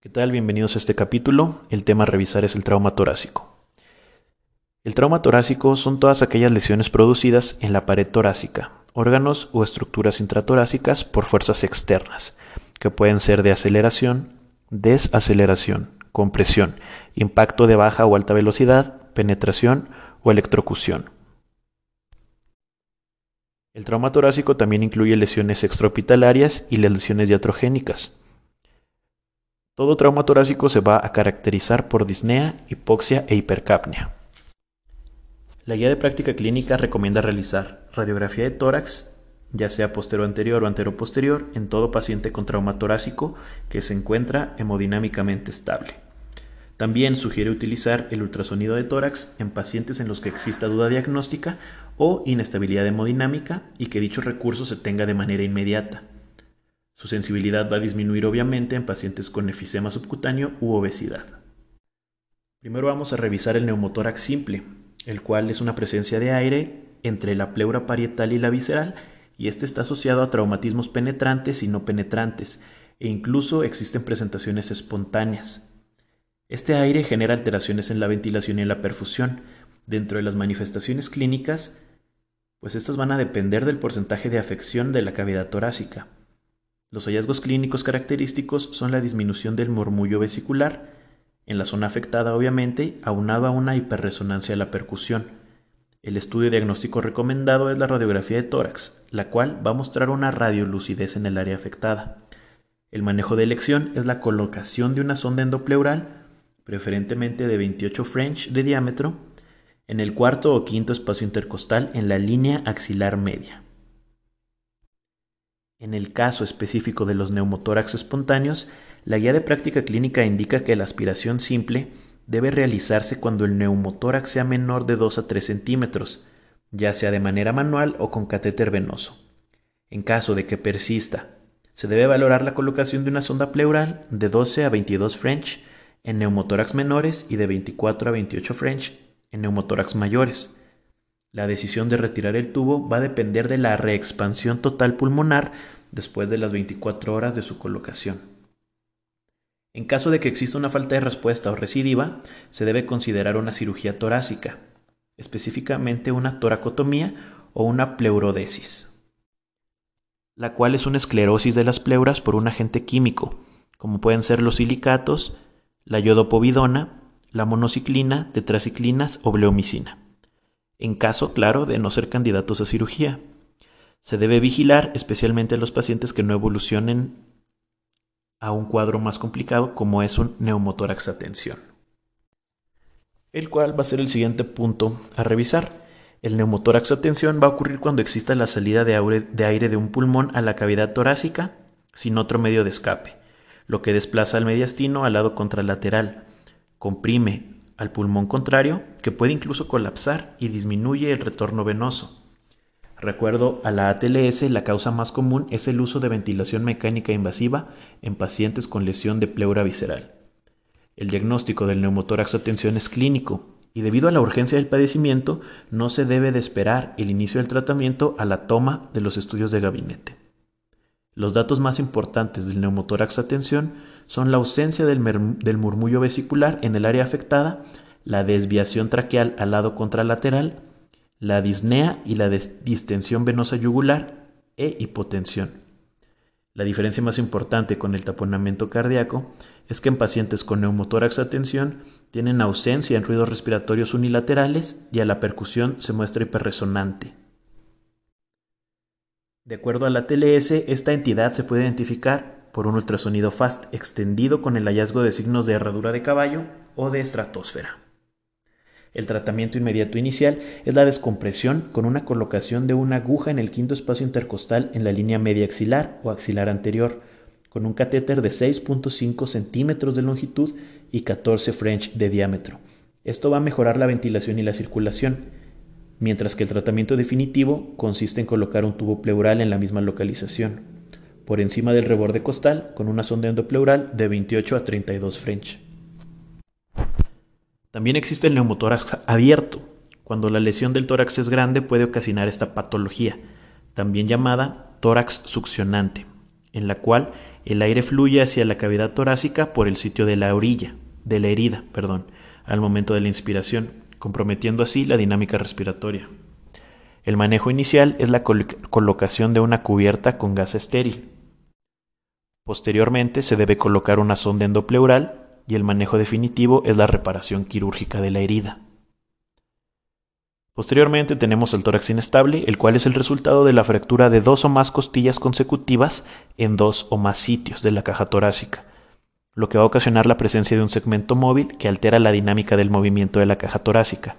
¿Qué tal? Bienvenidos a este capítulo. El tema a revisar es el trauma torácico. El trauma torácico son todas aquellas lesiones producidas en la pared torácica, órganos o estructuras intratorácicas por fuerzas externas, que pueden ser de aceleración, desaceleración, compresión, impacto de baja o alta velocidad, penetración o electrocución. El trauma torácico también incluye lesiones extrahospitalarias y las lesiones diatrogénicas. Todo trauma torácico se va a caracterizar por disnea, hipoxia e hipercapnia. La guía de práctica clínica recomienda realizar radiografía de tórax, ya sea postero anterior o antero posterior, en todo paciente con trauma torácico que se encuentra hemodinámicamente estable. También sugiere utilizar el ultrasonido de tórax en pacientes en los que exista duda diagnóstica o inestabilidad hemodinámica y que dicho recurso se tenga de manera inmediata. Su sensibilidad va a disminuir obviamente en pacientes con efisema subcutáneo u obesidad. Primero vamos a revisar el neumotórax simple, el cual es una presencia de aire entre la pleura parietal y la visceral, y este está asociado a traumatismos penetrantes y no penetrantes, e incluso existen presentaciones espontáneas. Este aire genera alteraciones en la ventilación y en la perfusión. Dentro de las manifestaciones clínicas, pues estas van a depender del porcentaje de afección de la cavidad torácica. Los hallazgos clínicos característicos son la disminución del murmullo vesicular, en la zona afectada obviamente, aunado a una hiperresonancia de la percusión. El estudio diagnóstico recomendado es la radiografía de tórax, la cual va a mostrar una radiolucidez en el área afectada. El manejo de elección es la colocación de una sonda endopleural, preferentemente de 28 French de diámetro, en el cuarto o quinto espacio intercostal en la línea axilar media. En el caso específico de los neumotórax espontáneos, la guía de práctica clínica indica que la aspiración simple debe realizarse cuando el neumotórax sea menor de 2 a 3 centímetros, ya sea de manera manual o con catéter venoso. En caso de que persista, se debe valorar la colocación de una sonda pleural de 12 a 22 French en neumotórax menores y de 24 a 28 French en neumotórax mayores. La decisión de retirar el tubo va a depender de la reexpansión total pulmonar después de las 24 horas de su colocación. En caso de que exista una falta de respuesta o recidiva, se debe considerar una cirugía torácica, específicamente una toracotomía o una pleurodesis, la cual es una esclerosis de las pleuras por un agente químico, como pueden ser los silicatos, la yodopovidona, la monociclina, tetraciclinas o bleomicina en caso, claro, de no ser candidatos a cirugía. Se debe vigilar especialmente a los pacientes que no evolucionen a un cuadro más complicado como es un neumotórax a tensión. El cual va a ser el siguiente punto a revisar. El neumotórax a tensión va a ocurrir cuando exista la salida de aire de un pulmón a la cavidad torácica sin otro medio de escape, lo que desplaza al mediastino al lado contralateral, comprime al pulmón contrario, que puede incluso colapsar y disminuye el retorno venoso. Recuerdo a la ATLS, la causa más común es el uso de ventilación mecánica invasiva en pacientes con lesión de pleura visceral. El diagnóstico del neumotórax a tensión es clínico y debido a la urgencia del padecimiento no se debe de esperar el inicio del tratamiento a la toma de los estudios de gabinete. Los datos más importantes del neumotórax a tensión son la ausencia del, murmullo vesicular en el área afectada, la desviación traqueal al lado contralateral, la disnea y la distensión venosa yugular e hipotensión. La diferencia más importante con el taponamiento cardíaco es que en pacientes con neumotórax a tensión tienen ausencia en ruidos respiratorios unilaterales y a la percusión se muestra hiperresonante. De acuerdo a la TLS, esta entidad se puede identificar por un ultrasonido FAST extendido con el hallazgo de signos de herradura de caballo o de estratosfera. El tratamiento inmediato inicial es la descompresión con una colocación de una aguja en el quinto espacio intercostal en la línea media axilar o axilar anterior, con un catéter de 6.5 centímetros de longitud y 14 French de diámetro. Esto va a mejorar la ventilación y la circulación, mientras que el tratamiento definitivo consiste en colocar un tubo pleural en la misma localización por encima del reborde costal con una sonda endopleural de 28 a 32 French. También existe el neumotórax abierto. Cuando la lesión del tórax es grande puede ocasionar esta patología, también llamada tórax succionante, en la cual el aire fluye hacia la cavidad torácica por el sitio de la orilla, de la herida, perdón, al momento de la inspiración, comprometiendo así la dinámica respiratoria. El manejo inicial es la colocación de una cubierta con gas estéril. Posteriormente se debe colocar una sonda endopleural y el manejo definitivo es la reparación quirúrgica de la herida. Posteriormente tenemos el tórax inestable, el cual es el resultado de la fractura de dos o más costillas consecutivas en dos o más sitios de la caja torácica, lo que va a ocasionar la presencia de un segmento móvil que altera la dinámica del movimiento de la caja torácica.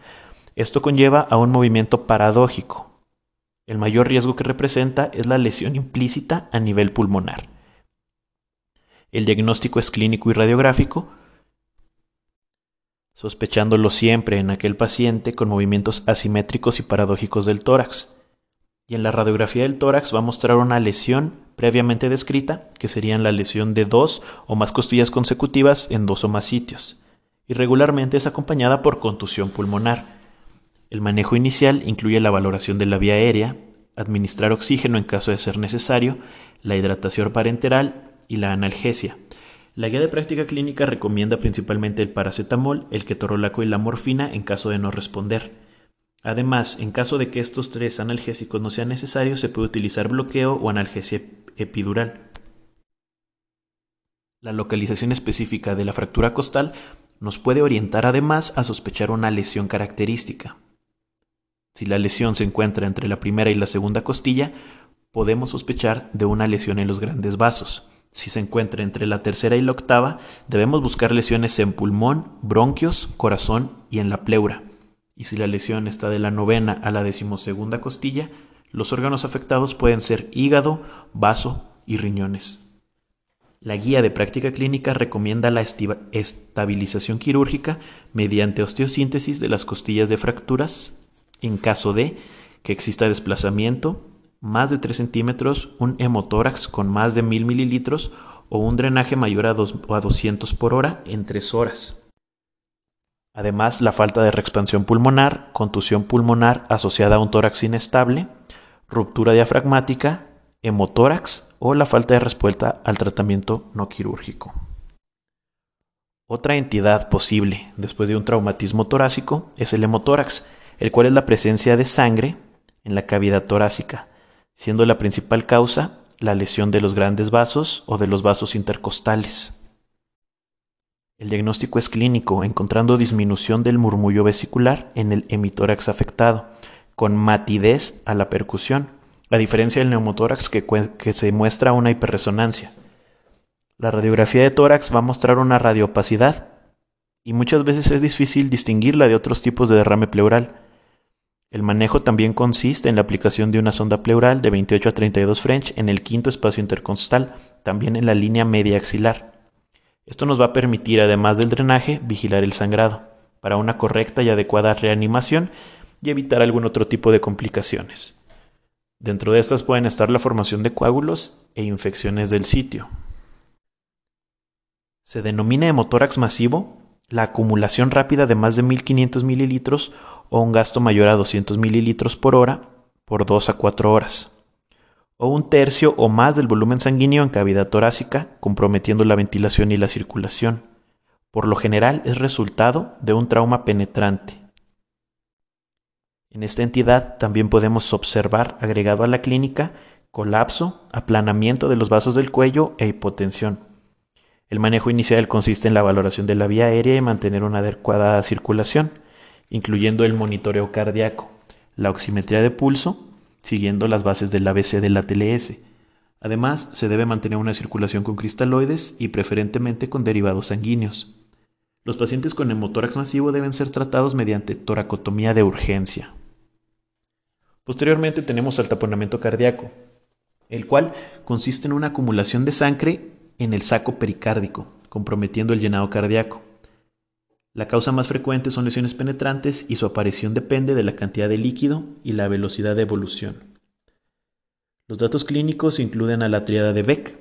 Esto conlleva a un movimiento paradójico. El mayor riesgo que representa es la lesión implícita a nivel pulmonar. El diagnóstico es clínico y radiográfico, sospechándolo siempre en aquel paciente con movimientos asimétricos y paradójicos del tórax. Y en la radiografía del tórax va a mostrar una lesión previamente descrita, que serían la lesión de dos o más costillas consecutivas en dos o más sitios. Y regularmente es acompañada por contusión pulmonar. El manejo inicial incluye la valoración de la vía aérea, administrar oxígeno en caso de ser necesario, la hidratación parenteral y la analgesia. La guía de práctica clínica recomienda principalmente el paracetamol, el ketorolaco y la morfina en caso de no responder. Además, en caso de que estos tres analgésicos no sean necesarios, se puede utilizar bloqueo o analgesia epidural. La localización específica de la fractura costal nos puede orientar además a sospechar una lesión característica. Si la lesión se encuentra entre la primera y la segunda costilla, podemos sospechar de una lesión en los grandes vasos. Si se encuentra entre la tercera y la octava, debemos buscar lesiones en pulmón, bronquios, corazón y en la pleura. Y si la lesión está de la novena a la decimosegunda costilla, los órganos afectados pueden ser hígado, vaso y riñones. La guía de práctica clínica recomienda la estabilización quirúrgica mediante osteosíntesis de las costillas de fracturas en caso de que exista desplazamiento, más de 3 centímetros, un hemotórax con más de 1000 mililitros o un drenaje mayor a, 200 por hora en 3 horas. Además, la falta de reexpansión pulmonar, contusión pulmonar asociada a un tórax inestable, ruptura diafragmática, hemotórax o la falta de respuesta al tratamiento no quirúrgico. Otra entidad posible después de un traumatismo torácico es el hemotórax, el cual es la presencia de sangre en la cavidad torácica, siendo la principal causa la lesión de los grandes vasos o de los vasos intercostales. El diagnóstico es clínico, encontrando disminución del murmullo vesicular en el hemitórax afectado, con matidez a la percusión, a diferencia del neumotórax que, que se muestra una hiperresonancia. La radiografía de tórax va a mostrar una radiopacidad y muchas veces es difícil distinguirla de otros tipos de derrame pleural, el manejo también consiste en la aplicación de una sonda pleural de 28 a 32 French en el quinto espacio intercostal, también en la línea media axilar. Esto nos va a permitir, además del drenaje, vigilar el sangrado, para una correcta y adecuada reanimación y evitar algún otro tipo de complicaciones. Dentro de estas pueden estar la formación de coágulos e infecciones del sitio. Se denomina hemotórax masivo la acumulación rápida de más de 1500 mililitros o un gasto mayor a 200 mililitros por hora por 2 a 4 horas, o un tercio o más del volumen sanguíneo en cavidad torácica, comprometiendo la ventilación y la circulación. Por lo general es resultado de un trauma penetrante. En esta entidad también podemos observar, agregado a la clínica, colapso, aplanamiento de los vasos del cuello e hipotensión. El manejo inicial consiste en la valoración de la vía aérea y mantener una adecuada circulación incluyendo el monitoreo cardíaco, la oximetría de pulso, siguiendo las bases del ABC de la TLS. Además, se debe mantener una circulación con cristaloides y preferentemente con derivados sanguíneos. Los pacientes con hemotórax masivo deben ser tratados mediante toracotomía de urgencia. Posteriormente tenemos al taponamiento cardíaco, el cual consiste en una acumulación de sangre en el saco pericárdico, comprometiendo el llenado cardíaco. La causa más frecuente son lesiones penetrantes y su aparición depende de la cantidad de líquido y la velocidad de evolución. Los datos clínicos incluyen a la triada de Beck,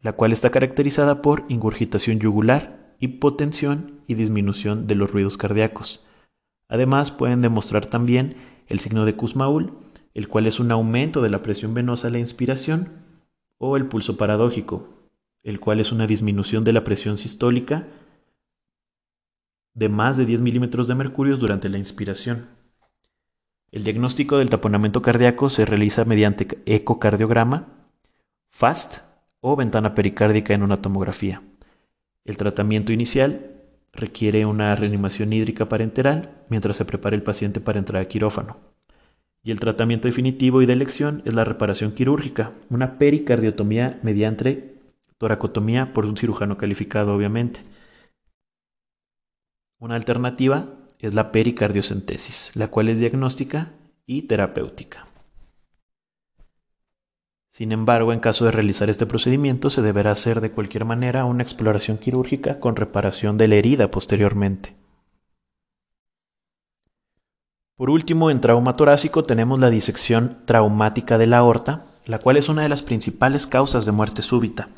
la cual está caracterizada por ingurgitación yugular, hipotensión y disminución de los ruidos cardíacos. Además, pueden demostrar también el signo de Kussmaul, el cual es un aumento de la presión venosa a la inspiración, o el pulso paradójico, el cual es una disminución de la presión sistólica de más de 10 milímetros de mercurio durante la inspiración. El diagnóstico del taponamiento cardíaco se realiza mediante ecocardiograma, FAST o ventana pericárdica en una tomografía. El tratamiento inicial requiere una reanimación hídrica parenteral mientras se prepara el paciente para entrar a quirófano. Y el tratamiento definitivo y de elección es la reparación quirúrgica, una pericardiotomía mediante toracotomía por un cirujano calificado, obviamente. Una alternativa es la pericardiocentesis, la cual es diagnóstica y terapéutica. Sin embargo, en caso de realizar este procedimiento, se deberá hacer de cualquier manera una exploración quirúrgica con reparación de la herida posteriormente. Por último, en trauma torácico tenemos la disección traumática de la aorta, la cual es una de las principales causas de muerte súbita.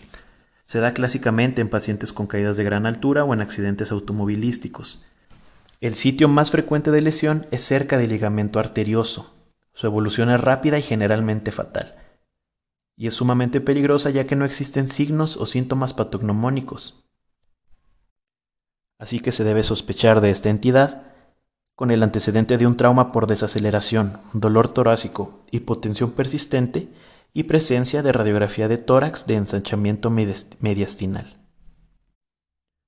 Se da clásicamente en pacientes con caídas de gran altura o en accidentes automovilísticos. El sitio más frecuente de lesión es cerca del ligamento arterioso. Su evolución es rápida y generalmente fatal y es sumamente peligrosa ya que no existen signos o síntomas patognomónicos. Así que se debe sospechar de esta entidad con el antecedente de un trauma por desaceleración, dolor torácico, hipotensión persistente y presencia de radiografía de tórax de ensanchamiento mediastinal,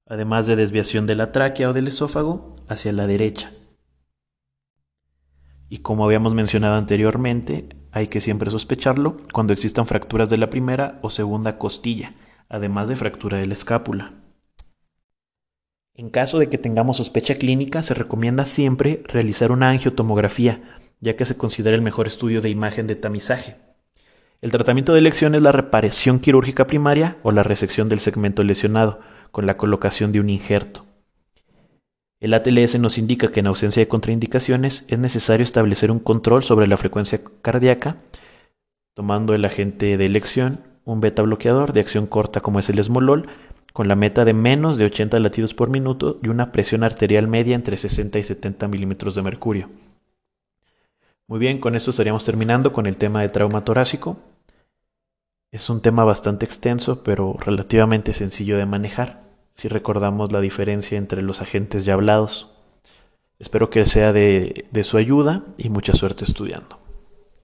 además de desviación de la tráquea o del esófago hacia la derecha. Y como habíamos mencionado anteriormente, hay que siempre sospecharlo cuando existan fracturas de la primera o segunda costilla, además de fractura de la escápula. En caso de que tengamos sospecha clínica, se recomienda siempre realizar una angiotomografía, ya que se considera el mejor estudio de imagen de tamizaje. El tratamiento de elección es la reparación quirúrgica primaria o la resección del segmento lesionado, con la colocación de un injerto. El ATLS nos indica que en ausencia de contraindicaciones es necesario establecer un control sobre la frecuencia cardíaca, tomando el agente de elección, un beta bloqueador de acción corta como es el esmolol, con la meta de menos de 80 latidos por minuto y una presión arterial media entre 60 y 70 milímetros de mercurio. Muy bien, con esto estaríamos terminando con el tema de trauma torácico. Es un tema bastante extenso, pero relativamente sencillo de manejar si recordamos la diferencia entre los agentes ya hablados. Espero que sea de, de su ayuda y mucha suerte estudiando.